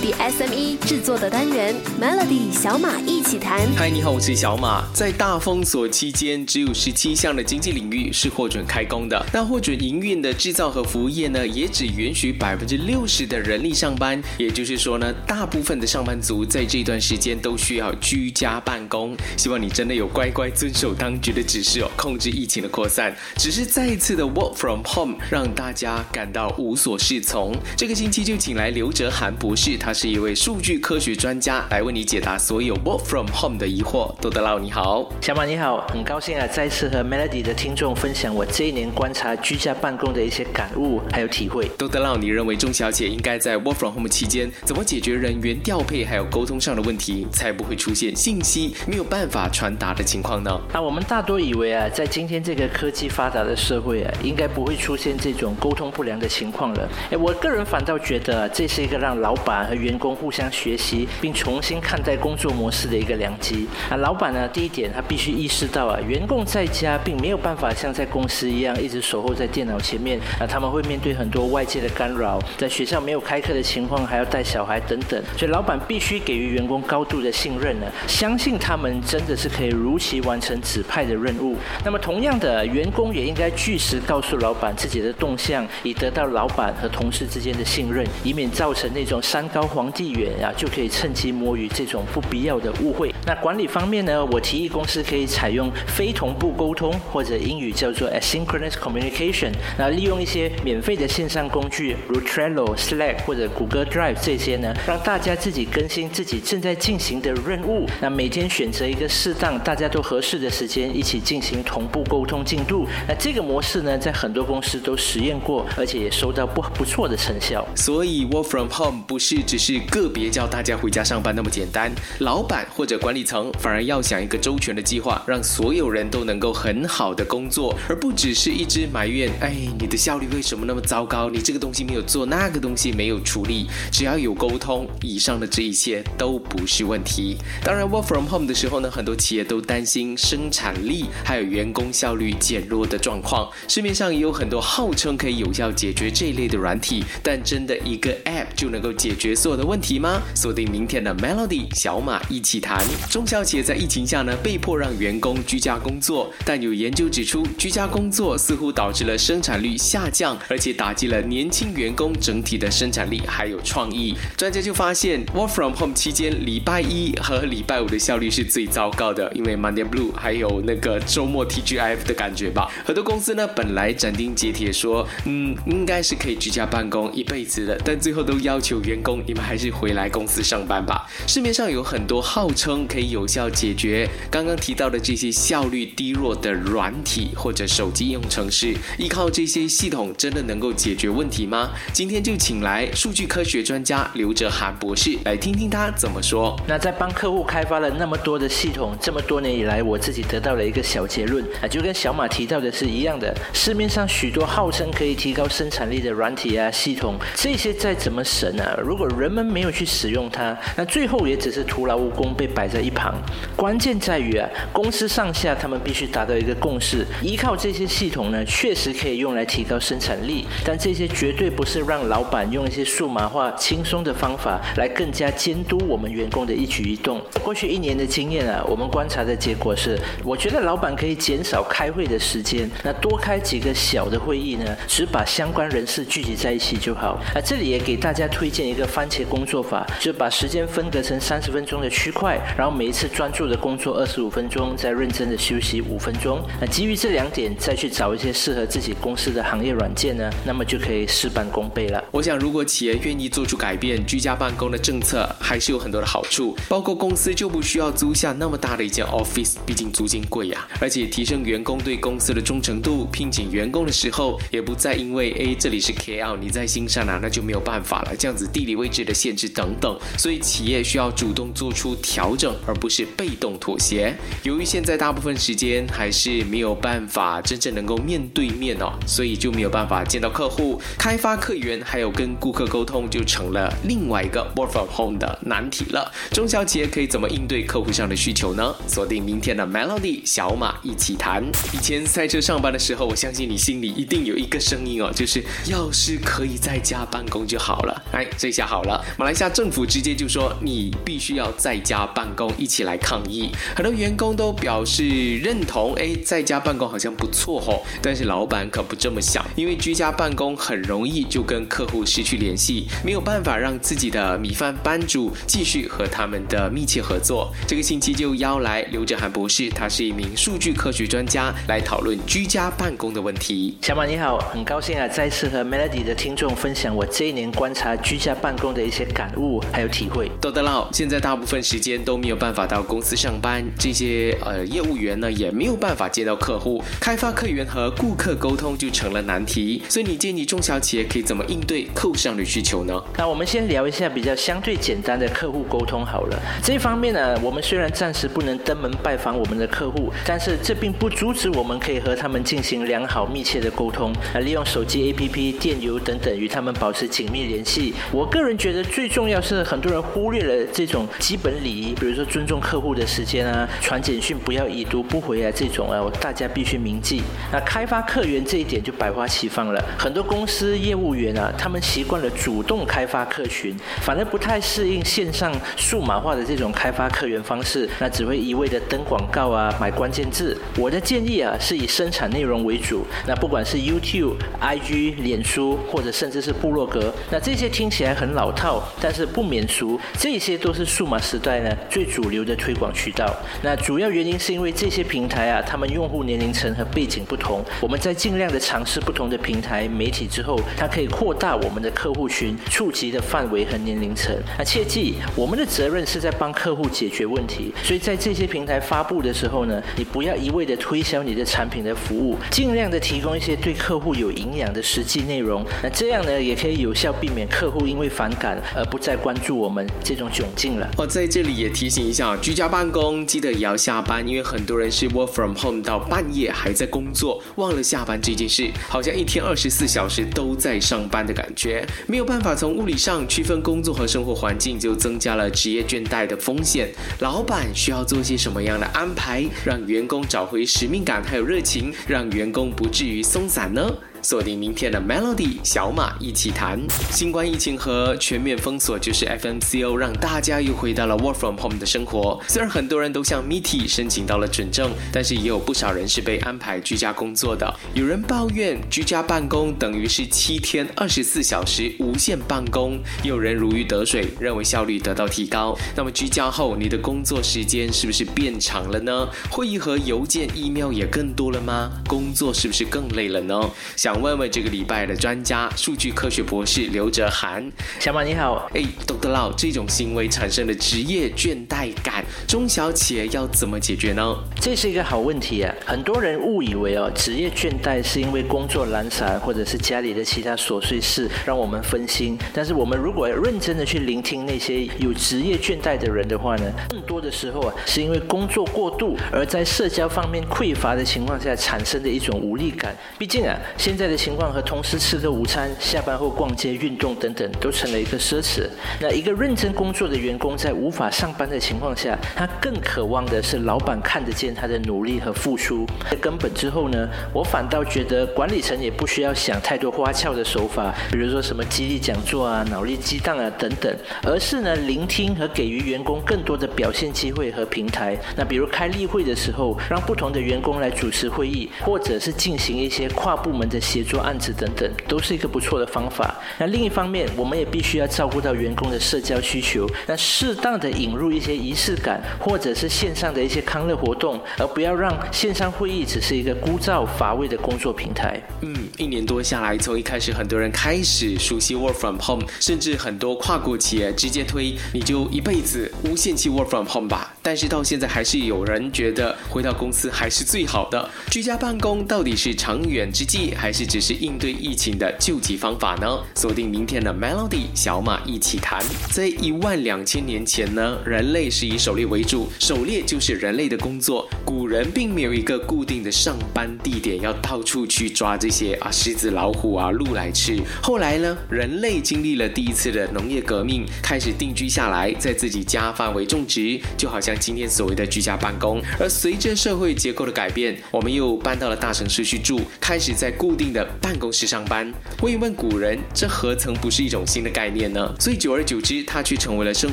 地 SME 制作的单元 Melody 小马一起谈。嗨，你好，我是小马。在大封锁期间，只有十七项的经济领域是获准开工的。那获准营运的制造和服务业呢，也只允许百分之六十的人力上班。也就是说呢，大部分的上班族在这段时间都需要居家办公。希望你真的有乖乖遵守当局的指示哦，控制疫情的扩散。只是再一次的 work from home 让大家感到无所适从。这个星期就请来刘哲涵博士，他是一位数据科学专家，来为你解答所有 work from home 的疑惑。多德劳你好，小马你好，很高兴啊，再次和 Melody 的听众分享我这一年观察居家办公的一些感悟还有体会。多德劳，你认为钟小姐应该在 work from home 期间怎么解决人员调配还有沟通上的问题，才不会出现信息没有办法传达的情况呢？啊，我们大多以为啊，在今天这个科技发达的社会啊，应该不会出现这种沟通不良的情况了。哎，我个人反倒觉得这是一个让老板和员工互相学习并重新看待工作模式的一个良机。啊，老板呢，第一点他必须意识到啊，员工在家并没有办法像在公司一样一直守候在电脑前面啊，他们会面对很多外界的干扰，在学校没有开课的情况还要带小孩等等，所以老板必须给予员工高度的信任呢，相信他们真的是可以如期完成指派的任务。那么同样的，员工也应该据实告诉老板自己的动向，以得到老板和同事之间的信任，以免造成那种山高皇帝远啊就可以趁机摸鱼这种不必要的误会。那管理方面呢，我提议公司可以采用非同步沟通，或者英语叫做 asynchronous communication，那利用一些免费的线上工具，如 Trello、Slack 或者谷歌 Drive 这些呢，让大家自己更新自己正在进行的任务。那每天选择一个适当、大家都合适的时间，一起进行同步沟通进度。那这个模式呢，在很多公司都实验过，而且也收到不不错的成效。所以 work from home 不是只是个别叫大家回家上班那么简单，老板或者管理层反而要想一个周全的计划，让所有人都能够很好的工作，而不只是一直埋怨，哎，你的效率为什么那么糟糕？你这个东西没有做，那个东西没有处理。只要有沟通，以上的这一切都不是问题。当然，work from home 的时候呢，很多企业都担心生产力还有员工效率减弱的状况。市面上也有很多号称可以有效解决这一类的软体，但真的一个 app 就能够解决所有的问题吗？锁定明天的 Melody 小马一起谈。中小企业在疫情下呢，被迫让员工居家工作，但有研究指出，居家工作似乎导致了生产率下降，而且打击了年轻员工整体的生产力还有创意。专家就发现，work from home 期间，礼拜一和礼拜五的效率是最糟糕的，因为 Monday Blue 还有那个周末 TGIF 的感觉吧。很多公司呢，本来斩钉截铁说，嗯，应该是可以居家办公一辈子的，但最后都要求员工，你们还是回来公司上班吧。市面上有很多号称可以有效解决刚刚提到的这些效率低弱的软体或者手机应用程式，依靠这些系统真的能够解决问题吗？今天就请来数据科学专家刘哲涵博士来听听他怎么说。那在帮客户开发了那么多的系统，这么多年以来，我自己得到了一个小结论啊，就跟小马提到的是一样的。市面上许多号称可以提高生产力的软体啊系统，这些再怎么神啊，如果人们没有去使用它，那最后也只是徒劳无功，被摆在一旁。关键在于啊，公司上下他们必须达到一个共识，依靠这些系统呢，确实可以用来提高生产力，但这些绝对不是让老板用一些数码化、轻松的方法来更加监督我们员工的一举一动。过去一年的经验啊，我们观察的结果是，我觉得老板可以减少开会的时间，那多开几个小的会议呢，只把相关人士聚集在一起就好。啊，这里也给大家推荐一个方番茄工作法，就把时间分隔成三十分钟的区块，然后每一次专注的工作二十五分钟，再认真的休息五分钟。那基于这两点，再去找一些适合自己公司的行业软件呢，那么就可以事半功倍了。我想，如果企业愿意做出改变，居家办公的政策还是有很多的好处，包括公司就不需要租下那么大的一间 office，毕竟租金贵呀，而且提升员工对公司的忠诚度，聘请员工的时候也不再因为哎这里是 KL，你在新山啊，那就没有办法了，这样子地理位置的限制等等，所以企业需要主动做出调整，而不是被动妥协。由于现在大部分时间还是没有办法真正能够面对面哦，所以就没有办法见到客户、开发客源，还有跟顾客沟通，就成了另外一个 work from home 的难题了。中小企业可以怎么应对客户上的需求呢？锁定明天的 Melody 小马一起谈。以前赛车上班的时候，我相信你心里一定有一个声音哦，就是要是可以在家办公就好了。哎，这下好。了。马来西亚政府直接就说你必须要在家办公，一起来抗议。很多员工都表示认同，哎，在家办公好像不错哦。但是老板可不这么想，因为居家办公很容易就跟客户失去联系，没有办法让自己的米饭班主继续和他们的密切合作。这个星期就邀来刘哲涵博士，他是一名数据科学专家，来讨论居家办公的问题。小马你好，很高兴啊，再次和 Melody 的听众分享我这一年观察居家办公的一些感悟还有体会。豆得佬，现在大部分时间都没有办法到公司上班，这些呃业务员呢也没有办法接到客户，开发客源和顾客沟通就成了难题。所以你建议中小企业可以怎么应对客户上的需求呢？那我们先聊一下比较相对简单的客户沟通好了。这方面呢，我们虽然暂时不能登门拜访我们的客户，但是这并不阻止我们可以和他们进行良好密切的沟通，啊，利用手机 APP、电邮等等与他们保持紧密联系。我个人觉得最重要是很多人忽略了这种基本礼仪，比如说尊重客户的时间啊，传简讯不要已读不回啊，这种啊，大家必须铭记。那开发客源这一点就百花齐放了，很多公司业务员啊，他们习惯了主动开发客群，反而不太适应线上数码化的这种开发客源方式，那只会一味的登广告啊，买关键字。我的建议啊，是以生产内容为主。那不管是 YouTube、IG、脸书，或者甚至是部落格，那这些听起来很老套，但是不免俗，这些都是数码时代呢最主流的推广渠道。那主要原因是因为这些平台啊，他们用户年龄层和背景不同，我们在尽量的尝试不同的平台媒体之后，它可以扩大我们的客户群触及的范围和年龄层。那切记，我们的责任是在帮客户解决问题，所以在这些平台发布的时候呢，你不要一味的推销你的产品的服务，尽量的提供一些对客户有营养的实际内容。那这样呢，也可以有效避免客户因为烦感而不再关注我们这种窘境了。我在这里也提醒一下，居家办公记得也要下班，因为很多人是 work from home 到半夜还在工作，忘了下班这件事，好像一天二十四小时都在上班的感觉，没有办法从物理上区分工作和生活环境，就增加了职业倦怠的风险。老板需要做些什么样的安排，让员工找回使命感还有热情，让员工不至于松散呢？锁定明天的 Melody 小马一起谈。新冠疫情和全面封锁，就是 FMCO 让大家又回到了 Work from Home 的生活。虽然很多人都向 MIT 申请到了准证，但是也有不少人是被安排居家工作的。有人抱怨居家办公等于是七天二十四小时无限办公，有人如鱼得水，认为效率得到提高。那么居家后，你的工作时间是不是变长了呢？会议和邮件、email 也更多了吗？工作是不是更累了呢？想问问这个礼拜的专家，数据科学博士刘哲涵。小马你好，哎，Dr. Lau，这种行为产生的职业倦怠感，中小企业要怎么解决呢？这是一个好问题啊！很多人误以为哦，职业倦怠是因为工作懒散，或者是家里的其他琐碎事让我们分心。但是我们如果认真的去聆听那些有职业倦怠的人的话呢，更多的时候啊，是因为工作过度，而在社交方面匮乏的情况下产生的一种无力感。毕竟啊，现在的情况和同事吃个午餐、下班后逛街、运动等等，都成了一个奢侈。那一个认真工作的员工在无法上班的情况下，他更渴望的是老板看得见他的努力和付出。在根本之后呢，我反倒觉得管理层也不需要想太多花俏的手法，比如说什么激励讲座啊、脑力激荡啊等等，而是呢聆听和给予员工更多的表现机会和平台。那比如开例会的时候，让不同的员工来主持会议，或者是进行一些跨部门的协作案子等等，都是一个不错的方法。那另一方面，我们也必须要照顾到员工的社交需求，那适当的引入一些仪式感，或者是线上的一些康乐活动，而不要让线上会议只是一个枯燥乏味的工作平台。嗯，一年多下来，从一开始很多人开始熟悉 work from home，甚至很多跨国企业直接推你就一辈子无限期 work from home 吧。但是到现在还是有人觉得回到公司还是最好的。居家办公到底是长远之计，还是只是应对疫情的救急方法呢？锁定明天的 Melody 小马一起谈。在一万两千年前呢，人类是以狩猎为主，狩猎就是人类的工作。古人并没有一个固定的上班地点，要到处去抓这些啊狮子、老虎啊鹿来吃。后来呢，人类经历了第一次的农业革命，开始定居下来，在自己家范围种植，就好像今天所谓的居家办公。而随着社会结构的改变，我们又搬到了大城市去住，开始在固定的办公室上班。问一问古人，这何曾不是一种新的概念呢？所以久而久之，它却成为了生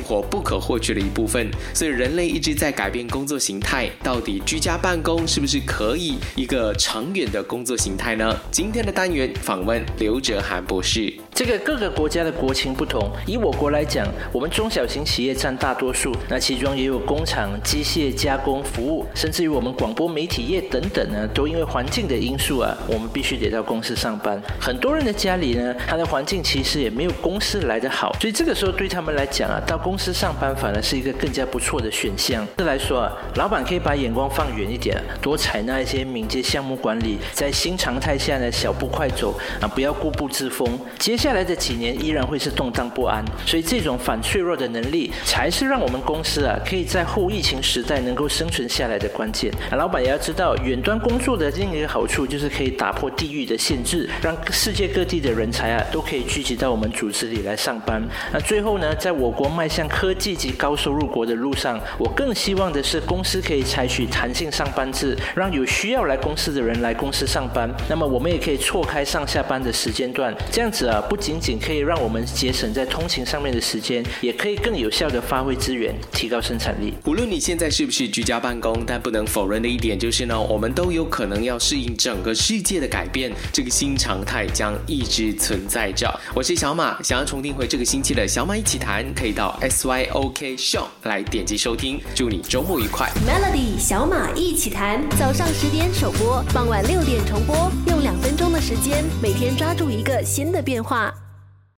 活不可或缺的一部分。所以人类一直在改变工作形态，到底居家办公是不是可以一个长远的工作形态呢？今天的单元访问刘哲涵博士。这个各个国家的国情不同，以我国来讲，我们中小型企业占大多数，那其中也有工厂、机械加工服务，甚至于我们广播媒体业等等呢，都因为环境的因素啊，我们必须得到公司上班。很多人的家里呢，他的环境其实也没有公司来得好，所以这个时候对他们来讲啊，到公司上班反而是一个更加不错的选项。这来说啊，老板可以把眼光放远一点，多采纳一些敏捷项目管理，在新常态下呢，小步快走啊，不要固步自封。接下来的几年依然会是动荡不安，所以这种反脆弱的能力，才是让我们公司啊可以在后疫情时代能够生存下来的关键。老板也要知道，远端工作的另一个好处就是可以打破地域的限制，让世界各地的人才啊都可以聚集到我们组织里来上班。那最后呢，在我国迈向科技及高收入国的路上，我更希望的是公司可以采取弹性上班制，让有需要来公司的人来公司上班。那么我们也可以错开上下班的时间段，这样子啊，不仅仅可以让我们节省在通勤上面的时间，也可以更有效的发挥资源，提高生产力。无论你现在是不是居家办公，但不能否认的一点就是呢，我们都有可能要适应整个世界的改变，这个新常态将一直存在着。我是小马，想要重听回这个星期的小马一起谈，可以到 S Y O K Show 来点击收听。祝你周末愉快。Melody 小马一起谈，早上十点首播，傍晚六点重播，用两分钟的时间，每天抓住一个新的变化。